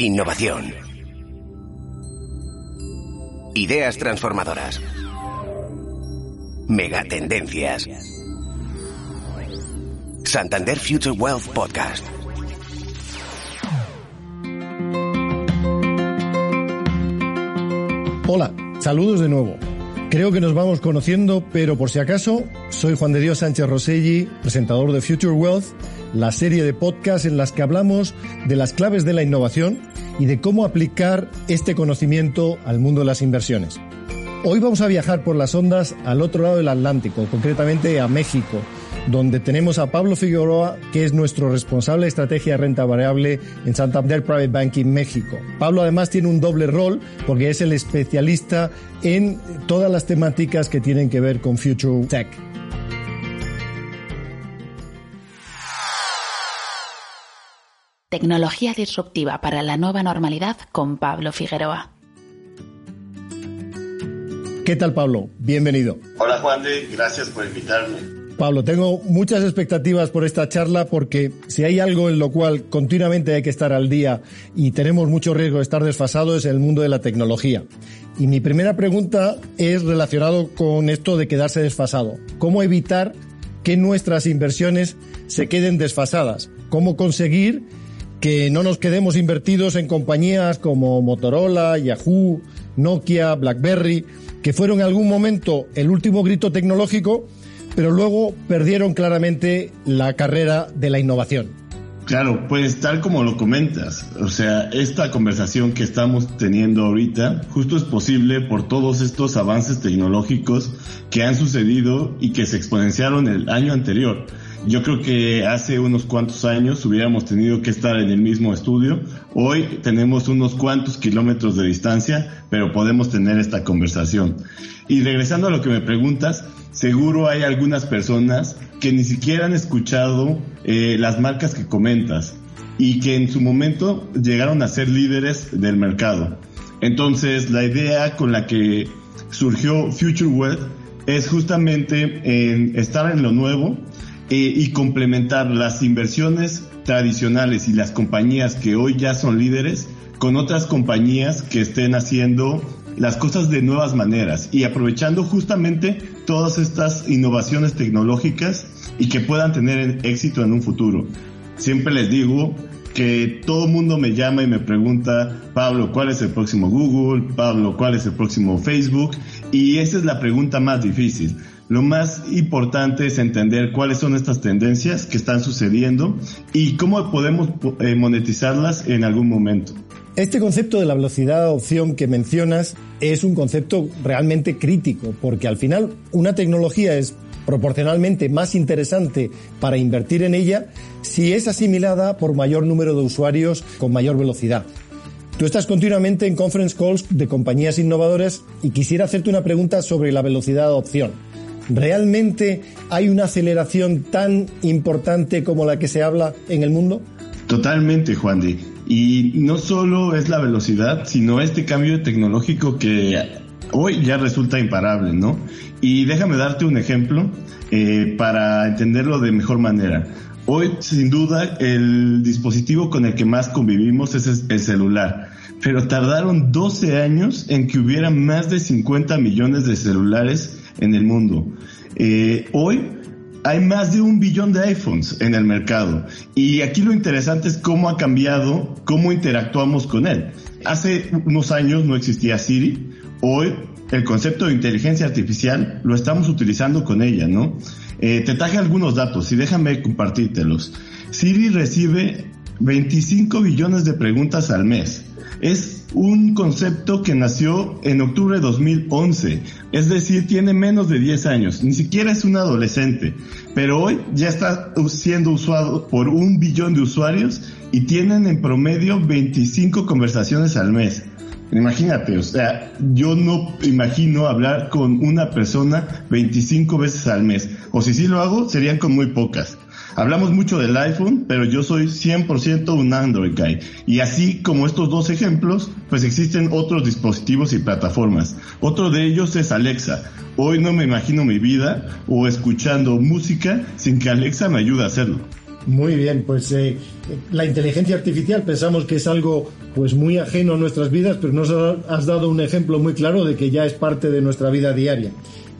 Innovación. Ideas transformadoras. Megatendencias. Santander Future Wealth Podcast. Hola, saludos de nuevo. Creo que nos vamos conociendo, pero por si acaso, soy Juan de Dios Sánchez Roselli, presentador de Future Wealth, la serie de podcasts en las que hablamos de las claves de la innovación y de cómo aplicar este conocimiento al mundo de las inversiones. Hoy vamos a viajar por las ondas al otro lado del Atlántico, concretamente a México, donde tenemos a Pablo Figueroa, que es nuestro responsable de estrategia de renta variable en Santander Private Banking México. Pablo además tiene un doble rol porque es el especialista en todas las temáticas que tienen que ver con Future Tech. Tecnología disruptiva para la nueva normalidad con Pablo Figueroa. ¿Qué tal Pablo? Bienvenido. Hola Juan de, gracias por invitarme. Pablo, tengo muchas expectativas por esta charla porque si hay algo en lo cual continuamente hay que estar al día y tenemos mucho riesgo de estar desfasados es el mundo de la tecnología. Y mi primera pregunta es relacionado con esto de quedarse desfasado. ¿Cómo evitar que nuestras inversiones se queden desfasadas? ¿Cómo conseguir que no nos quedemos invertidos en compañías como Motorola, Yahoo, Nokia, BlackBerry, que fueron en algún momento el último grito tecnológico, pero luego perdieron claramente la carrera de la innovación. Claro, pues tal como lo comentas, o sea, esta conversación que estamos teniendo ahorita justo es posible por todos estos avances tecnológicos que han sucedido y que se exponenciaron el año anterior. Yo creo que hace unos cuantos años hubiéramos tenido que estar en el mismo estudio. Hoy tenemos unos cuantos kilómetros de distancia, pero podemos tener esta conversación. Y regresando a lo que me preguntas, seguro hay algunas personas que ni siquiera han escuchado eh, las marcas que comentas y que en su momento llegaron a ser líderes del mercado. Entonces, la idea con la que surgió Future Wealth es justamente en estar en lo nuevo, eh, y complementar las inversiones tradicionales y las compañías que hoy ya son líderes con otras compañías que estén haciendo las cosas de nuevas maneras y aprovechando justamente todas estas innovaciones tecnológicas y que puedan tener éxito en un futuro. Siempre les digo que todo el mundo me llama y me pregunta, Pablo, ¿cuál es el próximo Google? Pablo, ¿cuál es el próximo Facebook? Y esa es la pregunta más difícil. Lo más importante es entender cuáles son estas tendencias que están sucediendo y cómo podemos eh, monetizarlas en algún momento. Este concepto de la velocidad de adopción que mencionas es un concepto realmente crítico, porque al final una tecnología es proporcionalmente más interesante para invertir en ella si es asimilada por mayor número de usuarios con mayor velocidad. Tú estás continuamente en conference calls de compañías innovadoras y quisiera hacerte una pregunta sobre la velocidad de adopción. ¿Realmente hay una aceleración tan importante como la que se habla en el mundo? Totalmente, Juan. Y no solo es la velocidad, sino este cambio tecnológico que hoy ya resulta imparable, ¿no? Y déjame darte un ejemplo eh, para entenderlo de mejor manera. Hoy, sin duda, el dispositivo con el que más convivimos es el celular, pero tardaron 12 años en que hubiera más de 50 millones de celulares en el mundo. Eh, hoy hay más de un billón de iPhones en el mercado y aquí lo interesante es cómo ha cambiado, cómo interactuamos con él. Hace unos años no existía Siri, hoy el concepto de inteligencia artificial lo estamos utilizando con ella, ¿no? Eh, te traje algunos datos y déjame compartírtelos. Siri recibe 25 billones de preguntas al mes. Es un concepto que nació en octubre de 2011, es decir, tiene menos de 10 años, ni siquiera es un adolescente, pero hoy ya está siendo usado por un billón de usuarios y tienen en promedio 25 conversaciones al mes. Imagínate, o sea, yo no imagino hablar con una persona 25 veces al mes, o si sí lo hago, serían con muy pocas. Hablamos mucho del iPhone, pero yo soy 100% un Android guy. Y así como estos dos ejemplos, pues existen otros dispositivos y plataformas. Otro de ellos es Alexa. Hoy no me imagino mi vida o escuchando música sin que Alexa me ayude a hacerlo. Muy bien, pues eh, la inteligencia artificial pensamos que es algo pues muy ajeno a nuestras vidas, pero nos has dado un ejemplo muy claro de que ya es parte de nuestra vida diaria.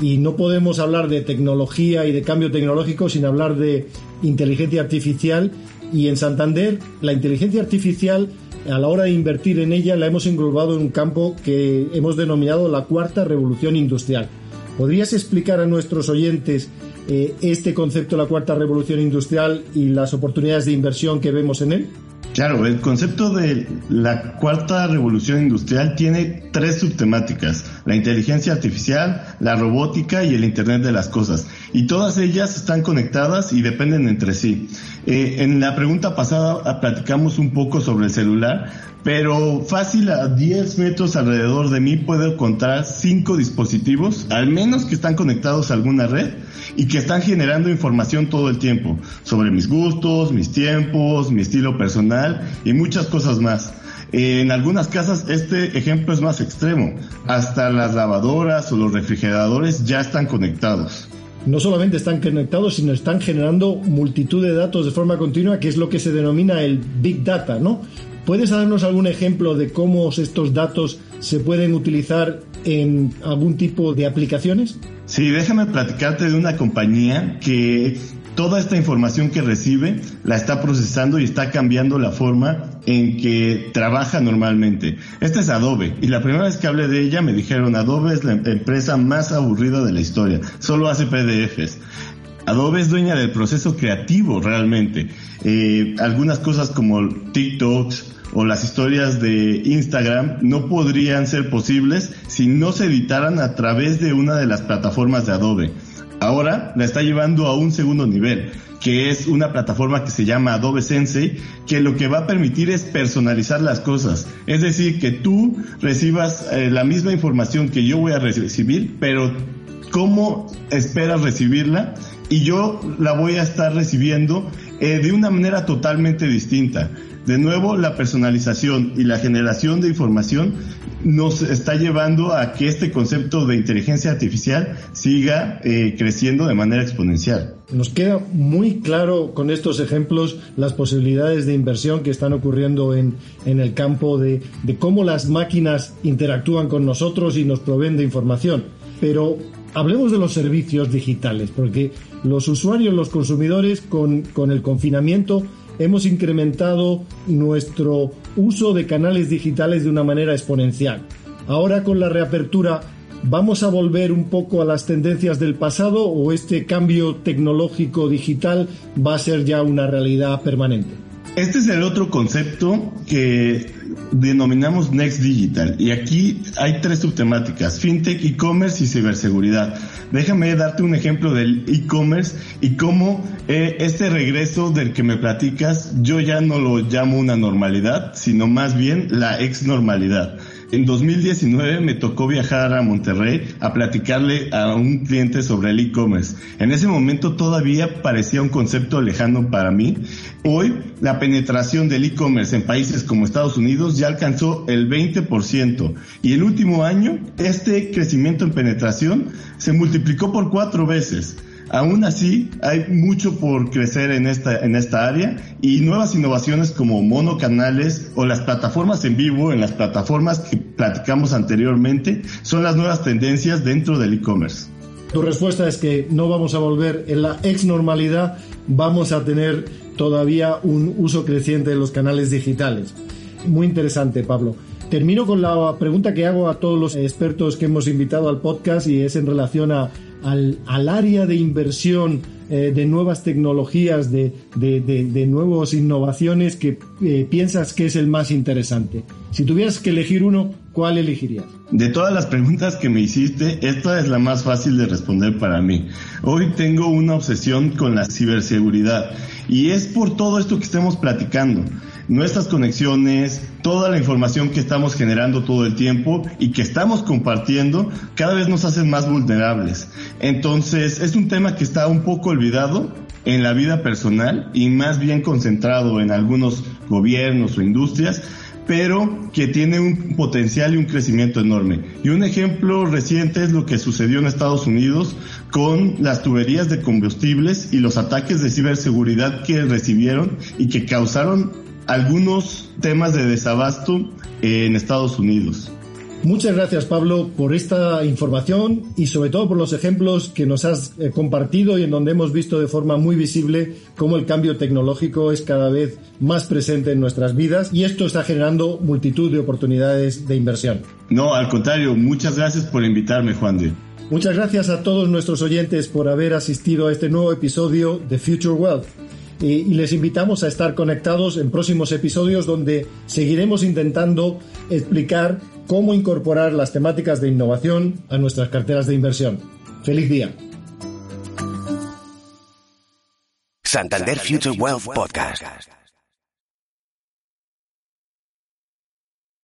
Y no podemos hablar de tecnología y de cambio tecnológico sin hablar de inteligencia artificial. Y en Santander, la inteligencia artificial, a la hora de invertir en ella, la hemos englobado en un campo que hemos denominado la cuarta revolución industrial. ¿Podrías explicar a nuestros oyentes eh, este concepto de la cuarta revolución industrial y las oportunidades de inversión que vemos en él? Claro, el concepto de la cuarta revolución industrial tiene tres subtemáticas, la inteligencia artificial, la robótica y el Internet de las Cosas. Y todas ellas están conectadas y dependen entre sí. Eh, en la pregunta pasada platicamos un poco sobre el celular, pero fácil a 10 metros alrededor de mí puedo encontrar cinco dispositivos, al menos que están conectados a alguna red y que están generando información todo el tiempo sobre mis gustos, mis tiempos, mi estilo personal y muchas cosas más. En algunas casas este ejemplo es más extremo. Hasta las lavadoras o los refrigeradores ya están conectados no solamente están conectados, sino están generando multitud de datos de forma continua, que es lo que se denomina el Big Data, ¿no? ¿Puedes darnos algún ejemplo de cómo estos datos se pueden utilizar en algún tipo de aplicaciones? Sí, déjame platicarte de una compañía que toda esta información que recibe la está procesando y está cambiando la forma en que trabaja normalmente. Esta es Adobe y la primera vez que hablé de ella me dijeron Adobe es la empresa más aburrida de la historia, solo hace PDFs. Adobe es dueña del proceso creativo realmente. Eh, algunas cosas como TikToks, o las historias de Instagram no podrían ser posibles si no se editaran a través de una de las plataformas de Adobe. Ahora la está llevando a un segundo nivel, que es una plataforma que se llama Adobe Sensei, que lo que va a permitir es personalizar las cosas. Es decir, que tú recibas eh, la misma información que yo voy a recibir, pero cómo esperas recibirla y yo la voy a estar recibiendo eh, de una manera totalmente distinta. De nuevo, la personalización y la generación de información nos está llevando a que este concepto de inteligencia artificial siga eh, creciendo de manera exponencial. Nos queda muy claro con estos ejemplos las posibilidades de inversión que están ocurriendo en, en el campo de, de cómo las máquinas interactúan con nosotros y nos proveen de información. Pero hablemos de los servicios digitales, porque los usuarios, los consumidores, con, con el confinamiento, hemos incrementado nuestro uso de canales digitales de una manera exponencial. Ahora con la reapertura, ¿vamos a volver un poco a las tendencias del pasado o este cambio tecnológico digital va a ser ya una realidad permanente? Este es el otro concepto que denominamos Next Digital y aquí hay tres subtemáticas, fintech, e-commerce y ciberseguridad. Déjame darte un ejemplo del e-commerce y cómo eh, este regreso del que me platicas yo ya no lo llamo una normalidad, sino más bien la ex normalidad. En 2019 me tocó viajar a Monterrey a platicarle a un cliente sobre el e-commerce. En ese momento todavía parecía un concepto lejano para mí. Hoy la penetración del e-commerce en países como Estados Unidos ya alcanzó el 20% y el último año este crecimiento en penetración se multiplicó por cuatro veces. Aún así, hay mucho por crecer en esta, en esta área y nuevas innovaciones como monocanales o las plataformas en vivo en las plataformas que platicamos anteriormente son las nuevas tendencias dentro del e-commerce. Tu respuesta es que no vamos a volver en la ex normalidad, vamos a tener todavía un uso creciente de los canales digitales. Muy interesante, Pablo. Termino con la pregunta que hago a todos los expertos que hemos invitado al podcast y es en relación a al, al área de inversión eh, de nuevas tecnologías, de, de, de, nuevas innovaciones que eh, piensas que es el más interesante? Si tuvieras que elegir uno, ¿cuál elegirías? De todas las preguntas que me hiciste, esta es la más fácil de responder para mí. Hoy tengo una obsesión con la ciberseguridad y es por todo esto que estamos platicando nuestras conexiones, toda la información que estamos generando todo el tiempo y que estamos compartiendo, cada vez nos hacen más vulnerables. Entonces, es un tema que está un poco olvidado en la vida personal y más bien concentrado en algunos gobiernos o industrias, pero que tiene un potencial y un crecimiento enorme. Y un ejemplo reciente es lo que sucedió en Estados Unidos con las tuberías de combustibles y los ataques de ciberseguridad que recibieron y que causaron algunos temas de desabasto en Estados Unidos. Muchas gracias Pablo por esta información y sobre todo por los ejemplos que nos has eh, compartido y en donde hemos visto de forma muy visible cómo el cambio tecnológico es cada vez más presente en nuestras vidas y esto está generando multitud de oportunidades de inversión. No, al contrario, muchas gracias por invitarme Juan de. Muchas gracias a todos nuestros oyentes por haber asistido a este nuevo episodio de Future Wealth y les invitamos a estar conectados en próximos episodios donde seguiremos intentando explicar cómo incorporar las temáticas de innovación a nuestras carteras de inversión. ¡Feliz día! Santander Future Wealth Podcast.